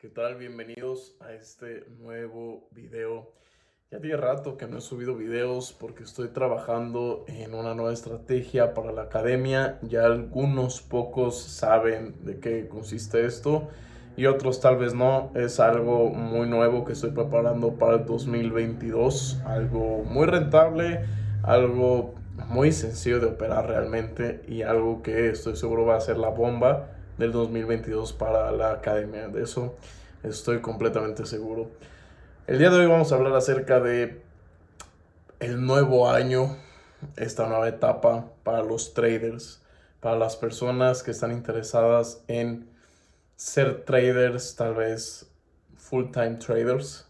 ¿Qué tal? Bienvenidos a este nuevo video. Ya tiene rato que no he subido videos porque estoy trabajando en una nueva estrategia para la academia. Ya algunos pocos saben de qué consiste esto y otros tal vez no. Es algo muy nuevo que estoy preparando para el 2022. Algo muy rentable, algo muy sencillo de operar realmente y algo que estoy seguro va a ser la bomba del 2022 para la academia. De eso estoy completamente seguro. El día de hoy vamos a hablar acerca de el nuevo año, esta nueva etapa para los traders, para las personas que están interesadas en ser traders, tal vez full-time traders,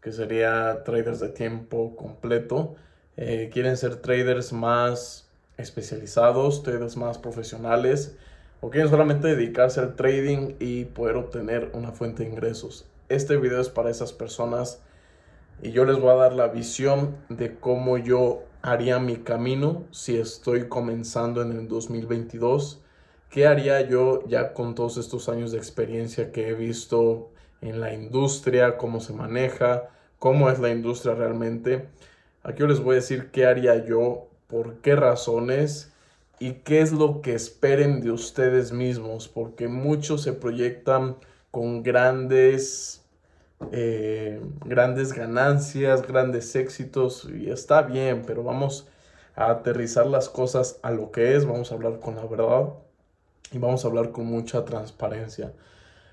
que sería traders de tiempo completo. Eh, quieren ser traders más especializados, traders más profesionales o quieren solamente dedicarse al trading y poder obtener una fuente de ingresos. Este video es para esas personas y yo les voy a dar la visión de cómo yo haría mi camino si estoy comenzando en el 2022. ¿Qué haría yo ya con todos estos años de experiencia que he visto en la industria, cómo se maneja, cómo es la industria realmente? Aquí yo les voy a decir qué haría yo, por qué razones y qué es lo que esperen de ustedes mismos, porque muchos se proyectan con grandes, eh, grandes ganancias, grandes éxitos, y está bien, pero vamos a aterrizar las cosas a lo que es, vamos a hablar con la verdad y vamos a hablar con mucha transparencia.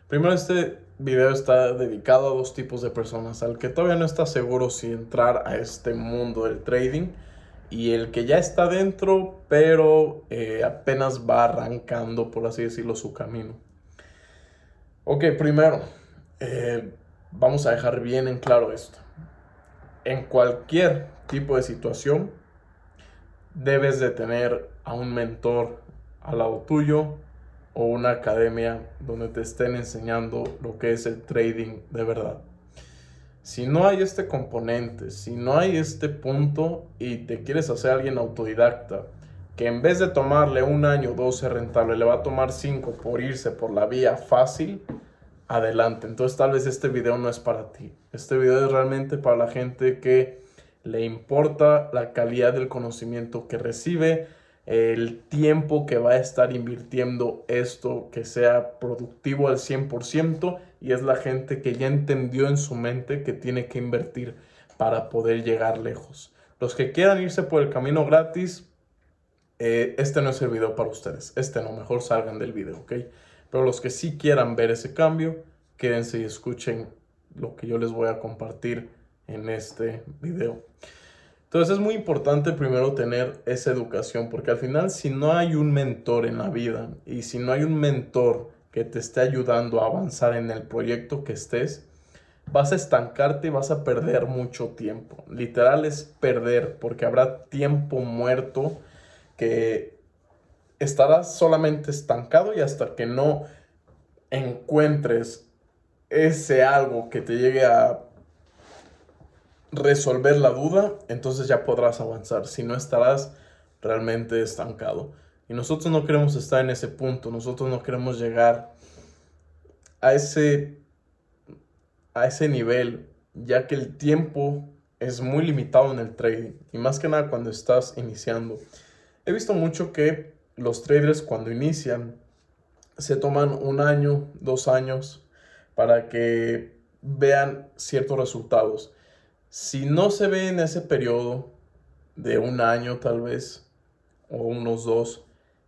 Primero, este video está dedicado a dos tipos de personas, al que todavía no está seguro si entrar a este mundo del trading, y el que ya está dentro, pero eh, apenas va arrancando, por así decirlo, su camino. Ok, primero, eh, vamos a dejar bien en claro esto. En cualquier tipo de situación, debes de tener a un mentor al lado tuyo o una academia donde te estén enseñando lo que es el trading de verdad. Si no hay este componente, si no hay este punto y te quieres hacer alguien autodidacta, que en vez de tomarle un año, 12 rentable, le va a tomar 5 por irse por la vía fácil, adelante. Entonces tal vez este video no es para ti. Este video es realmente para la gente que le importa la calidad del conocimiento que recibe, el tiempo que va a estar invirtiendo esto, que sea productivo al 100% y es la gente que ya entendió en su mente que tiene que invertir para poder llegar lejos. Los que quieran irse por el camino gratis, eh, este no es el video para ustedes. Este no, mejor salgan del video, ¿ok? Pero los que sí quieran ver ese cambio, quédense y escuchen lo que yo les voy a compartir en este video. Entonces es muy importante primero tener esa educación, porque al final si no hay un mentor en la vida y si no hay un mentor que te esté ayudando a avanzar en el proyecto que estés, vas a estancarte y vas a perder mucho tiempo. Literal es perder, porque habrá tiempo muerto que estarás solamente estancado y hasta que no encuentres ese algo que te llegue a resolver la duda, entonces ya podrás avanzar. Si no, estarás realmente estancado. Y nosotros no queremos estar en ese punto, nosotros no queremos llegar a ese, a ese nivel, ya que el tiempo es muy limitado en el trading y más que nada cuando estás iniciando. He visto mucho que los traders cuando inician se toman un año, dos años para que vean ciertos resultados. Si no se ve en ese periodo de un año tal vez, o unos dos,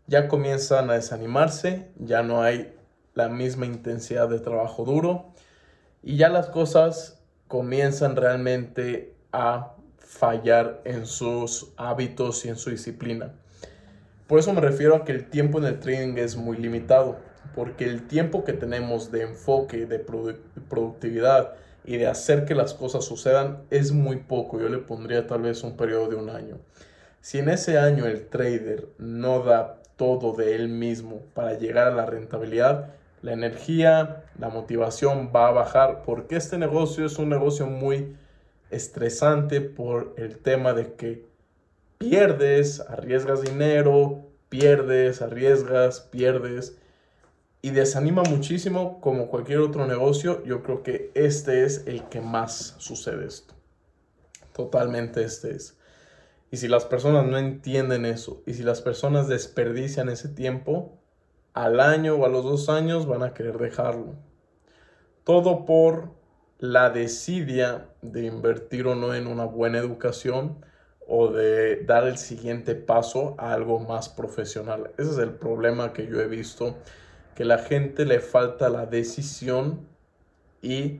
ya comienzan a desanimarse, ya no hay la misma intensidad de trabajo duro y ya las cosas comienzan realmente a fallar en sus hábitos y en su disciplina. Por eso me refiero a que el tiempo en el trading es muy limitado, porque el tiempo que tenemos de enfoque, de productividad, y de hacer que las cosas sucedan es muy poco. Yo le pondría tal vez un periodo de un año. Si en ese año el trader no da todo de él mismo para llegar a la rentabilidad, la energía, la motivación va a bajar porque este negocio es un negocio muy estresante por el tema de que pierdes, arriesgas dinero, pierdes, arriesgas, pierdes y desanima muchísimo como cualquier otro negocio. Yo creo que este es el que más sucede esto. Totalmente este es. Y si las personas no entienden eso, y si las personas desperdician ese tiempo, al año o a los dos años van a querer dejarlo. Todo por la desidia de invertir o no en una buena educación o de dar el siguiente paso a algo más profesional. Ese es el problema que yo he visto, que la gente le falta la decisión y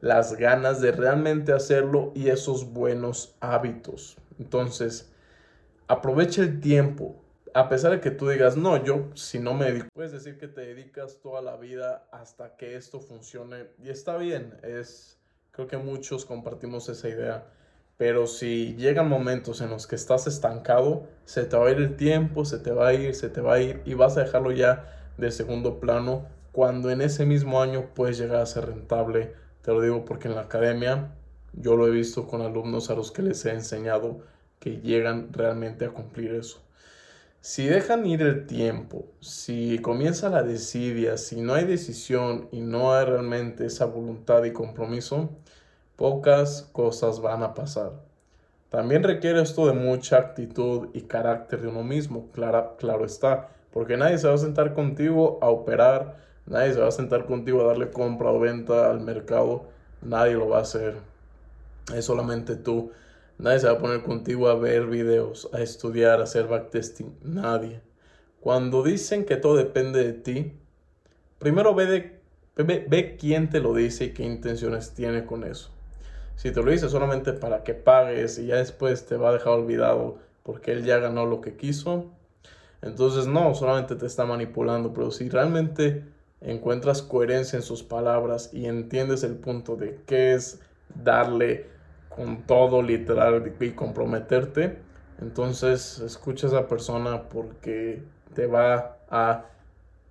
las ganas de realmente hacerlo y esos buenos hábitos. Entonces, aprovecha el tiempo. A pesar de que tú digas, no, yo si no me dedico, puedes decir que te dedicas toda la vida hasta que esto funcione. Y está bien, es, creo que muchos compartimos esa idea. Pero si llegan momentos en los que estás estancado, se te va a ir el tiempo, se te va a ir, se te va a ir y vas a dejarlo ya de segundo plano cuando en ese mismo año puedes llegar a ser rentable. Te lo digo porque en la academia yo lo he visto con alumnos a los que les he enseñado que llegan realmente a cumplir eso. Si dejan ir el tiempo, si comienza la desidia, si no hay decisión y no hay realmente esa voluntad y compromiso, pocas cosas van a pasar. También requiere esto de mucha actitud y carácter de uno mismo, claro, claro está, porque nadie se va a sentar contigo a operar, nadie se va a sentar contigo a darle compra o venta al mercado, nadie lo va a hacer es solamente tú. Nadie se va a poner contigo a ver videos, a estudiar, a hacer backtesting. Nadie. Cuando dicen que todo depende de ti, primero ve, ve, ve quién te lo dice y qué intenciones tiene con eso. Si te lo dice solamente para que pagues y ya después te va a dejar olvidado porque él ya ganó lo que quiso, entonces no, solamente te está manipulando. Pero si realmente encuentras coherencia en sus palabras y entiendes el punto de qué es darle con todo literal y comprometerte, entonces escucha a esa persona porque te va a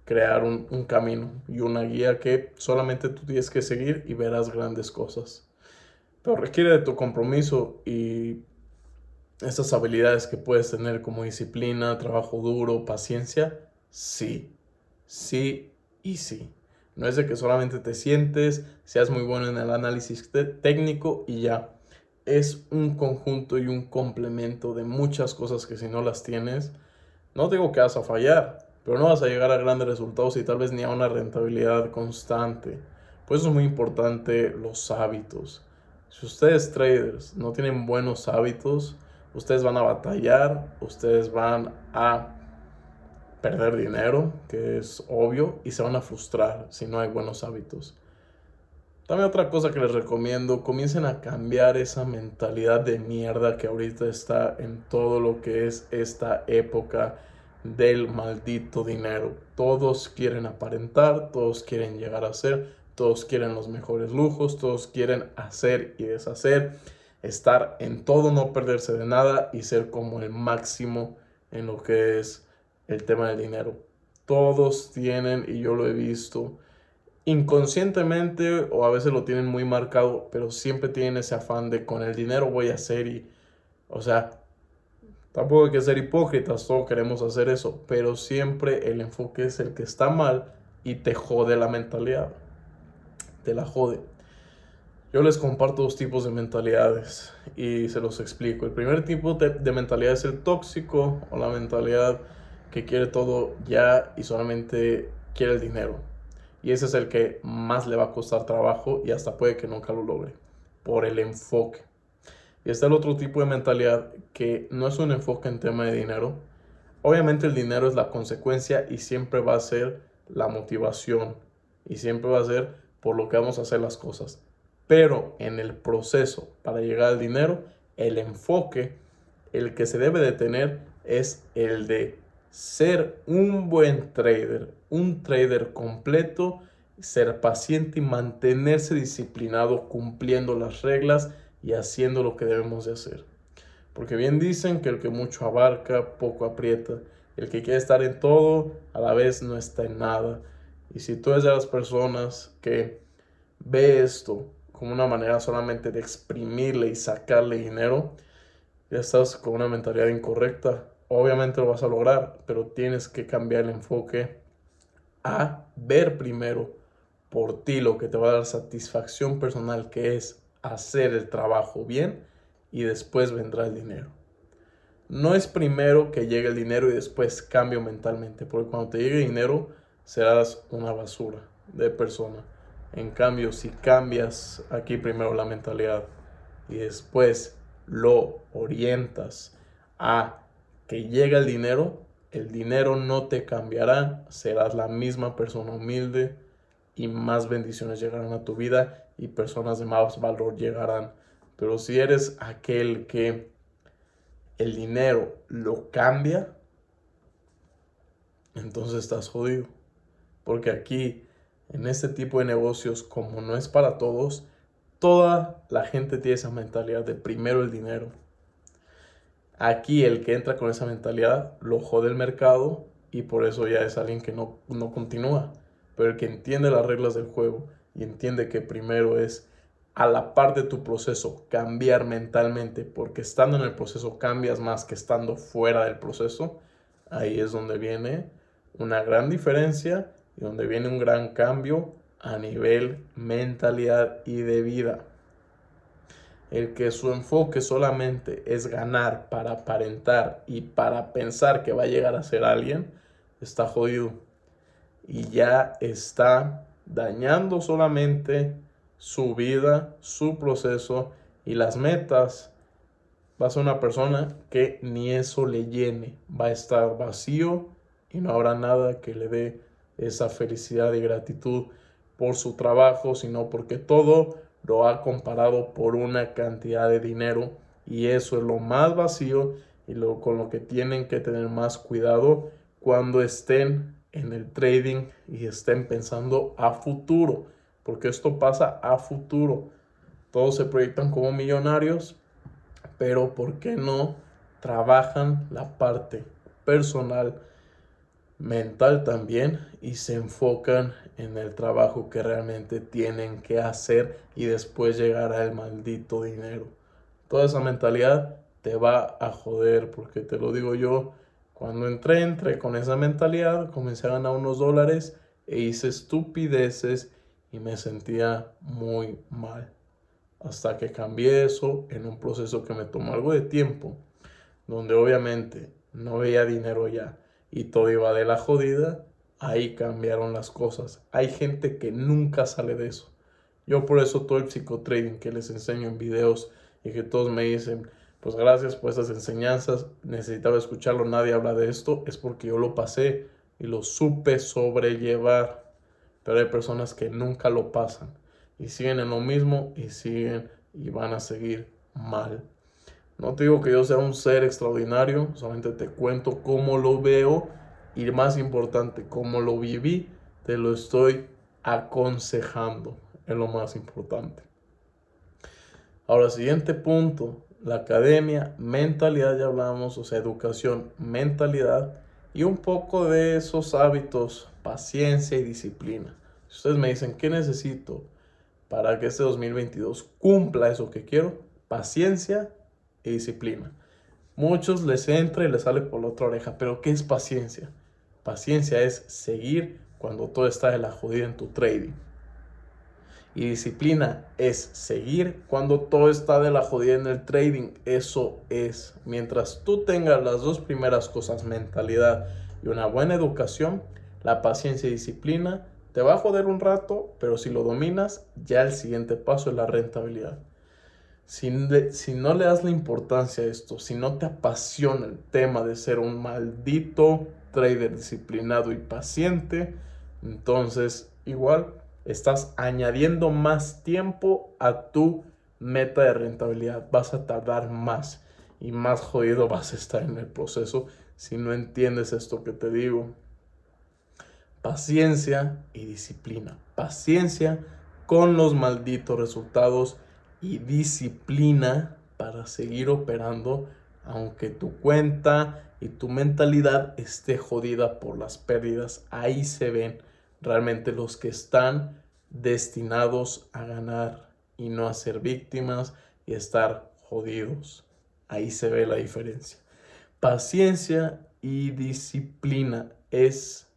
crear un, un, camino y una guía que solamente tú tienes que seguir y verás grandes cosas. Pero requiere de tu compromiso y esas habilidades que puedes tener como disciplina, trabajo duro, paciencia, sí, sí y sí. No es de que solamente te sientes, seas muy bueno en el análisis técnico y ya es un conjunto y un complemento de muchas cosas que si no las tienes, no digo que vas a fallar, pero no vas a llegar a grandes resultados y tal vez ni a una rentabilidad constante. Por eso es muy importante los hábitos. Si ustedes traders no tienen buenos hábitos, ustedes van a batallar, ustedes van a perder dinero, que es obvio, y se van a frustrar si no hay buenos hábitos. También otra cosa que les recomiendo, comiencen a cambiar esa mentalidad de mierda que ahorita está en todo lo que es esta época del maldito dinero. Todos quieren aparentar, todos quieren llegar a ser, todos quieren los mejores lujos, todos quieren hacer y deshacer, estar en todo, no perderse de nada y ser como el máximo en lo que es el tema del dinero. Todos tienen, y yo lo he visto, inconscientemente o a veces lo tienen muy marcado, pero siempre tienen ese afán de con el dinero voy a hacer y, o sea, tampoco hay que ser hipócritas, todos queremos hacer eso, pero siempre el enfoque es el que está mal y te jode la mentalidad, te la jode. Yo les comparto dos tipos de mentalidades y se los explico. El primer tipo de, de mentalidad es el tóxico o la mentalidad que quiere todo ya y solamente quiere el dinero y ese es el que más le va a costar trabajo y hasta puede que nunca lo logre por el enfoque. Y está el otro tipo de mentalidad que no es un enfoque en tema de dinero. Obviamente el dinero es la consecuencia y siempre va a ser la motivación y siempre va a ser por lo que vamos a hacer las cosas. Pero en el proceso para llegar al dinero, el enfoque, el que se debe de tener es el de ser un buen trader, un trader completo, ser paciente y mantenerse disciplinado cumpliendo las reglas y haciendo lo que debemos de hacer. Porque bien dicen que el que mucho abarca, poco aprieta. El que quiere estar en todo, a la vez no está en nada. Y si tú eres de las personas que ve esto como una manera solamente de exprimirle y sacarle dinero, ya estás con una mentalidad incorrecta obviamente lo vas a lograr, pero tienes que cambiar el enfoque a ver primero por ti lo que te va a dar satisfacción personal, que es hacer el trabajo bien y después vendrá el dinero. No es primero que llegue el dinero y después cambio mentalmente, porque cuando te llegue dinero serás una basura de persona. En cambio, si cambias aquí primero la mentalidad y después lo orientas a que llegue el dinero, el dinero no te cambiará, serás la misma persona humilde y más bendiciones llegarán a tu vida y personas de más valor llegarán. Pero si eres aquel que el dinero lo cambia, entonces estás jodido. Porque aquí, en este tipo de negocios, como no es para todos, toda la gente tiene esa mentalidad de primero el dinero. Aquí el que entra con esa mentalidad lo jode el mercado y por eso ya es alguien que no, no continúa. Pero el que entiende las reglas del juego y entiende que primero es a la par de tu proceso cambiar mentalmente, porque estando en el proceso cambias más que estando fuera del proceso, ahí es donde viene una gran diferencia y donde viene un gran cambio a nivel mentalidad y de vida. El que su enfoque solamente es ganar para aparentar y para pensar que va a llegar a ser alguien, está jodido. Y ya está dañando solamente su vida, su proceso y las metas. Va a ser una persona que ni eso le llene. Va a estar vacío y no habrá nada que le dé esa felicidad y gratitud por su trabajo, sino porque todo lo ha comparado por una cantidad de dinero y eso es lo más vacío y lo con lo que tienen que tener más cuidado cuando estén en el trading y estén pensando a futuro, porque esto pasa a futuro. Todos se proyectan como millonarios, pero ¿por qué no trabajan la parte personal? Mental también y se enfocan en el trabajo que realmente tienen que hacer y después llegará el maldito dinero. Toda esa mentalidad te va a joder porque te lo digo yo, cuando entré, entré con esa mentalidad, comencé a ganar unos dólares e hice estupideces y me sentía muy mal. Hasta que cambié eso en un proceso que me tomó algo de tiempo, donde obviamente no veía dinero ya y todo iba de la jodida, ahí cambiaron las cosas. Hay gente que nunca sale de eso. Yo por eso todo el psicotrading que les enseño en videos y que todos me dicen, pues gracias por esas enseñanzas, necesitaba escucharlo, nadie habla de esto, es porque yo lo pasé y lo supe sobrellevar. Pero hay personas que nunca lo pasan y siguen en lo mismo y siguen y van a seguir mal. No te digo que yo sea un ser extraordinario, solamente te cuento cómo lo veo y más importante, cómo lo viví, te lo estoy aconsejando, es lo más importante. Ahora, siguiente punto, la academia, mentalidad, ya hablamos, o sea, educación, mentalidad y un poco de esos hábitos, paciencia y disciplina. Si ustedes me dicen, ¿qué necesito para que este 2022 cumpla eso que quiero? Paciencia disciplina. Muchos les entra y les sale por la otra oreja, pero ¿qué es paciencia? Paciencia es seguir cuando todo está de la jodida en tu trading. Y disciplina es seguir cuando todo está de la jodida en el trading. Eso es. Mientras tú tengas las dos primeras cosas, mentalidad y una buena educación, la paciencia y disciplina te va a joder un rato, pero si lo dominas, ya el siguiente paso es la rentabilidad. Si, no le das la importancia a esto, si no te apasiona el tema de ser un maldito trader disciplinado y paciente, entonces igual estás añadiendo más tiempo a tu meta de rentabilidad. Vas a tardar más y más jodido vas a estar en el proceso si no entiendes esto que te digo. Paciencia y disciplina. Paciencia con los malditos resultados y disciplina para seguir operando aunque tu cuenta y tu mentalidad esté jodida por las pérdidas. Ahí se ven realmente los que están destinados a ganar y no a ser víctimas y estar jodidos. Ahí se ve la diferencia. Paciencia y disciplina es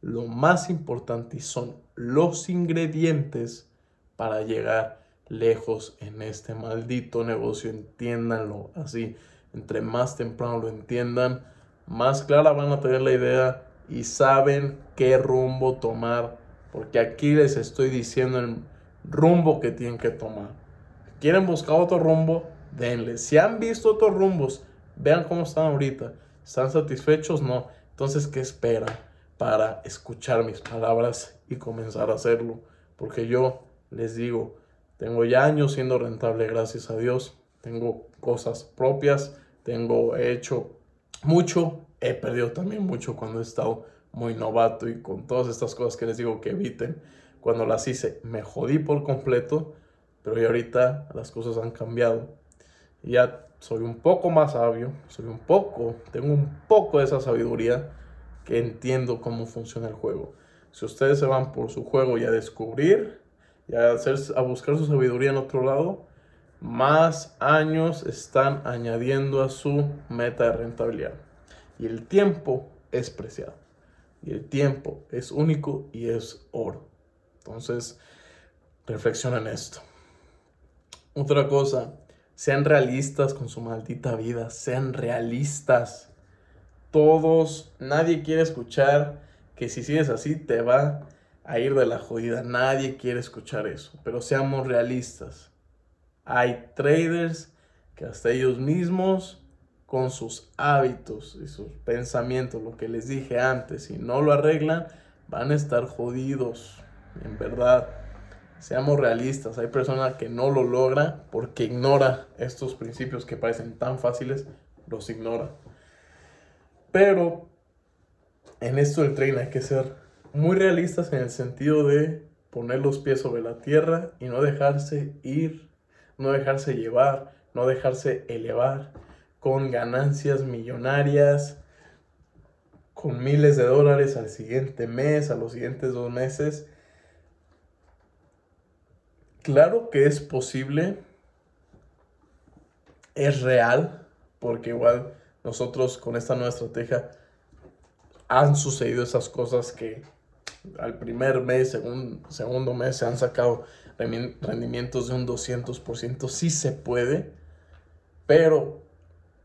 lo más importante y son los ingredientes para llegar lejos en este maldito negocio. Entiéndanlo así. Entre más temprano lo entiendan, más clara van a tener la idea y saben qué rumbo tomar. Porque aquí les estoy diciendo el rumbo que tienen que tomar. ¿Quieren buscar otro rumbo? Denle. Si han visto otros rumbos, vean cómo están ahorita. ¿Están satisfechos? No. Entonces, ¿qué esperan para escuchar mis palabras y comenzar a hacerlo? Porque yo les digo, tengo ya años siendo rentable, gracias a Dios. Tengo cosas propias, tengo hecho mucho, he perdido también mucho cuando he estado muy novato y con todas estas cosas que les digo que eviten. Cuando las hice me jodí por completo, pero ya ahorita las cosas han cambiado. Ya soy un poco más sabio, soy un poco, tengo un poco de esa sabiduría que entiendo cómo funciona el juego. Si ustedes se van por su juego y a descubrir y a, hacer, a buscar su sabiduría en otro lado, más años están añadiendo a su meta de rentabilidad. Y el tiempo es preciado. Y el tiempo es único y es oro. Entonces, reflexionen esto. Otra cosa, sean realistas con su maldita vida. Sean realistas. Todos, nadie quiere escuchar que si sigues así te va a ir de la jodida. Nadie quiere escuchar eso. Pero seamos realistas. Hay traders que hasta ellos mismos, con sus hábitos y sus pensamientos, lo que les dije antes, si no lo arreglan, van a estar jodidos. En verdad, seamos realistas. Hay personas que no lo logra porque ignora estos principios que parecen tan fáciles, los ignora. Pero en esto del trading hay que ser muy realistas en el sentido de poner los pies sobre la tierra y no dejarse ir no dejarse llevar, no dejarse elevar con ganancias millonarias, con miles de dólares al siguiente mes, a los siguientes dos meses. Claro que es posible, es real, porque igual nosotros con esta nueva estrategia han sucedido esas cosas que al primer mes, segundo mes se han sacado rendimientos de un 200%, sí se puede, pero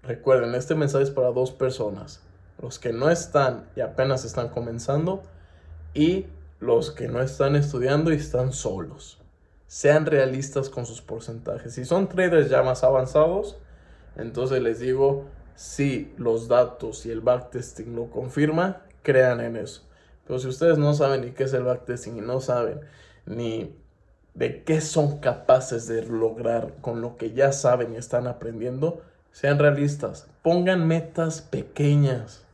recuerden, este mensaje es para dos personas, los que no están y apenas están comenzando y los que no están estudiando y están solos. Sean realistas con sus porcentajes. Si son traders ya más avanzados, entonces les digo, si los datos y el backtesting lo confirma, crean en eso. Pero si ustedes no saben ni qué es el backtesting y no saben ni de qué son capaces de lograr con lo que ya saben y están aprendiendo, sean realistas, pongan metas pequeñas,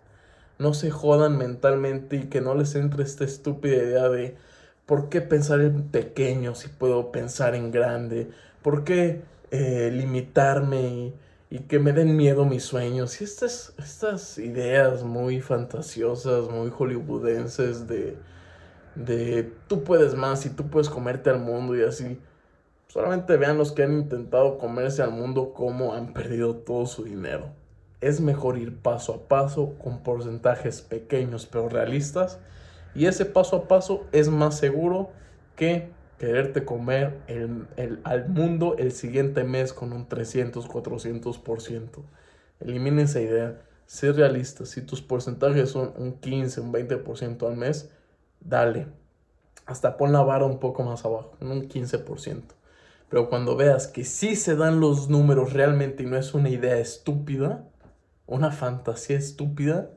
no se jodan mentalmente y que no les entre esta estúpida idea de ¿por qué pensar en pequeño si puedo pensar en grande? ¿Por qué eh, limitarme que me den miedo mis sueños? Y estas, estas ideas muy fantasiosas, muy hollywoodenses de de tú puedes más y tú puedes comerte al mundo y así. Solamente vean los que han intentado comerse al mundo cómo han perdido todo su dinero. Es mejor ir paso a paso con porcentajes pequeños pero realistas y ese paso a paso es más seguro que quererte comer el, al mundo el siguiente mes con un 300, 400%. Eliminen esa idea. Sé realista. Si tus porcentajes son un 15, un 20% al mes, dale. Hasta pon la vara un poco más abajo, un 15%. Pero cuando veas que sí se dan los números realmente y no es una idea estúpida, una fantasía estúpida,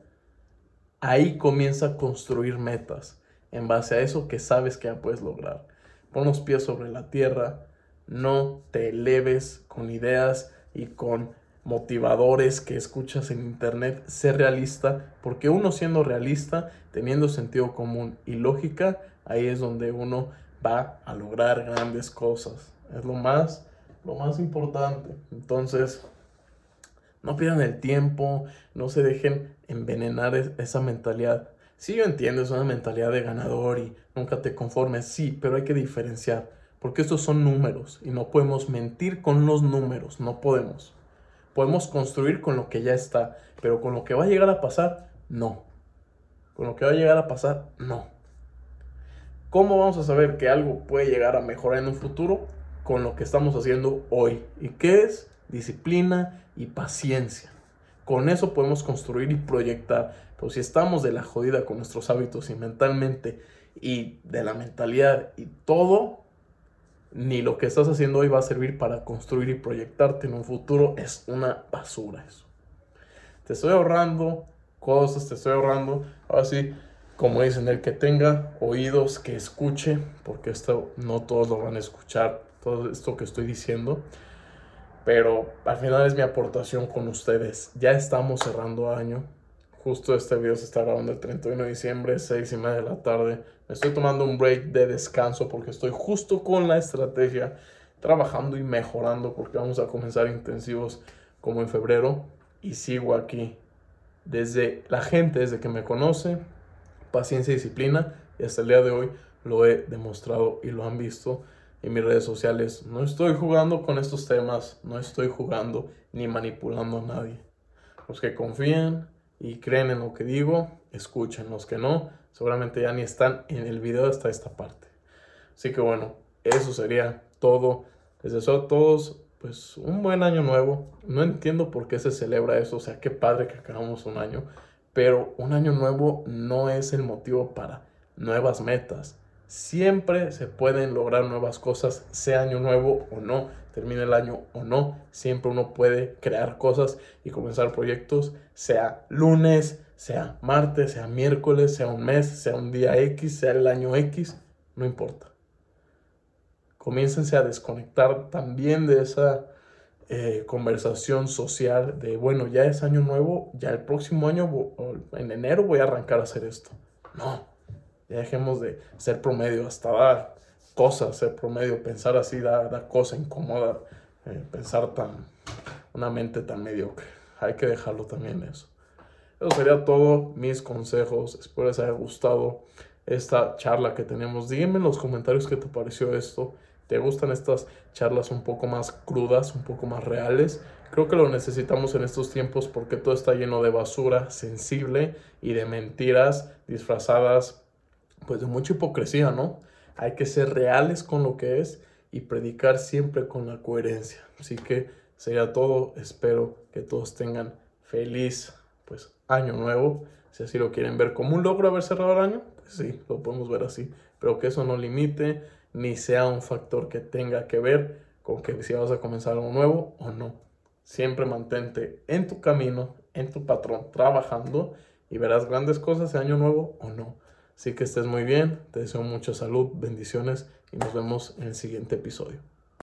ahí comienza a construir metas en base a eso que sabes que ya puedes lograr. Pon los pies sobre la tierra, no te eleves con ideas y con motivadores que escuchas en internet, sé realista, porque uno siendo realista, teniendo sentido común y lógica, ahí es donde uno va a lograr grandes cosas. Es lo más, lo más importante. Entonces, no pierdan el tiempo, no se dejen envenenar esa mentalidad. Sí, yo entiendo, es una mentalidad de ganador y nunca te conformes, sí, pero hay que diferenciar, porque estos son números y no podemos mentir con los números, no podemos. Podemos construir con lo que ya está, pero con lo que va a llegar a pasar, no. con lo que va a llegar a pasar, no. ¿Cómo vamos a saber que algo puede llegar a mejorar en un futuro? Con lo que estamos haciendo hoy. ¿Y qué es? Disciplina y paciencia. Con eso podemos construir y proyectar. Pero si estamos de la jodida con nuestros hábitos y mentalmente y de la mentalidad y todo, ni lo que estás haciendo hoy va a servir para construir y proyectarte en un futuro. Es una basura eso. Te estoy ahorrando cosas, te estoy ahorrando. Ahora sí, como dicen, el que tenga oídos que escuche, porque esto no todos lo van a escuchar, todo esto que estoy diciendo. Pero al final es mi aportación con ustedes. Ya estamos cerrando año. Justo este video se está grabando el 31 de diciembre, 6 y media de la tarde. Me estoy tomando un break de descanso porque estoy justo con la estrategia, trabajando y mejorando porque vamos a comenzar intensivos como en febrero. Y sigo aquí. Desde la gente, desde que me conoce, paciencia y disciplina. Y hasta el día de hoy lo he demostrado y lo han visto en mis redes sociales. No estoy jugando con estos temas, no estoy jugando ni manipulando a nadie. Los que confían y creen en lo que digo, escuchen. Los que no, seguramente ya ni están en el video hasta esta parte. Así que bueno, eso sería todo. Les deseo a todos pues un buen año nuevo. No entiendo por qué se celebra eso, o sea, qué padre que acabamos un año, pero un año nuevo no es el motivo para nuevas metas. Siempre se pueden lograr nuevas cosas, sea año nuevo o no, termine el año o no. Siempre uno puede crear cosas y comenzar proyectos, sea lunes, sea martes, sea miércoles, sea un mes, sea un día X, sea el año X, no importa. Comiéncense a desconectar también de esa eh, conversación social de, bueno, ya es año nuevo, ya el próximo año, en enero voy a arrancar a hacer esto. No, ya dejemos de ser promedio, hasta dar cosas, ser promedio, pensar así da, da cosa, eh, pensar tan, una mente tan mediocre. Hay que dejarlo también eso. Eso sería todo, mis consejos. Espero les haya gustado esta charla que tenemos. Díganme en los comentarios qué te pareció esto. ¿Te gustan estas charlas un poco más crudas, un poco más reales? Creo que lo necesitamos en estos tiempos porque todo está lleno de basura sensible y de mentiras disfrazadas pues de mucha hipocresía, ¿no? Hay que ser reales con lo que es y predicar siempre con la coherencia. Así que sería todo. Espero que todos tengan feliz pues año nuevo. Si así lo quieren ver como un logro haber cerrado el año, pues sí, lo podemos ver así. Pero que eso no limite ni sea un factor que tenga que ver con que si vas a comenzar algo nuevo o no. Siempre mantente en tu camino, en tu patrón, trabajando y verás grandes cosas de año nuevo o no. Así que estés muy bien, te deseo mucha salud, bendiciones y nos vemos en el siguiente episodio.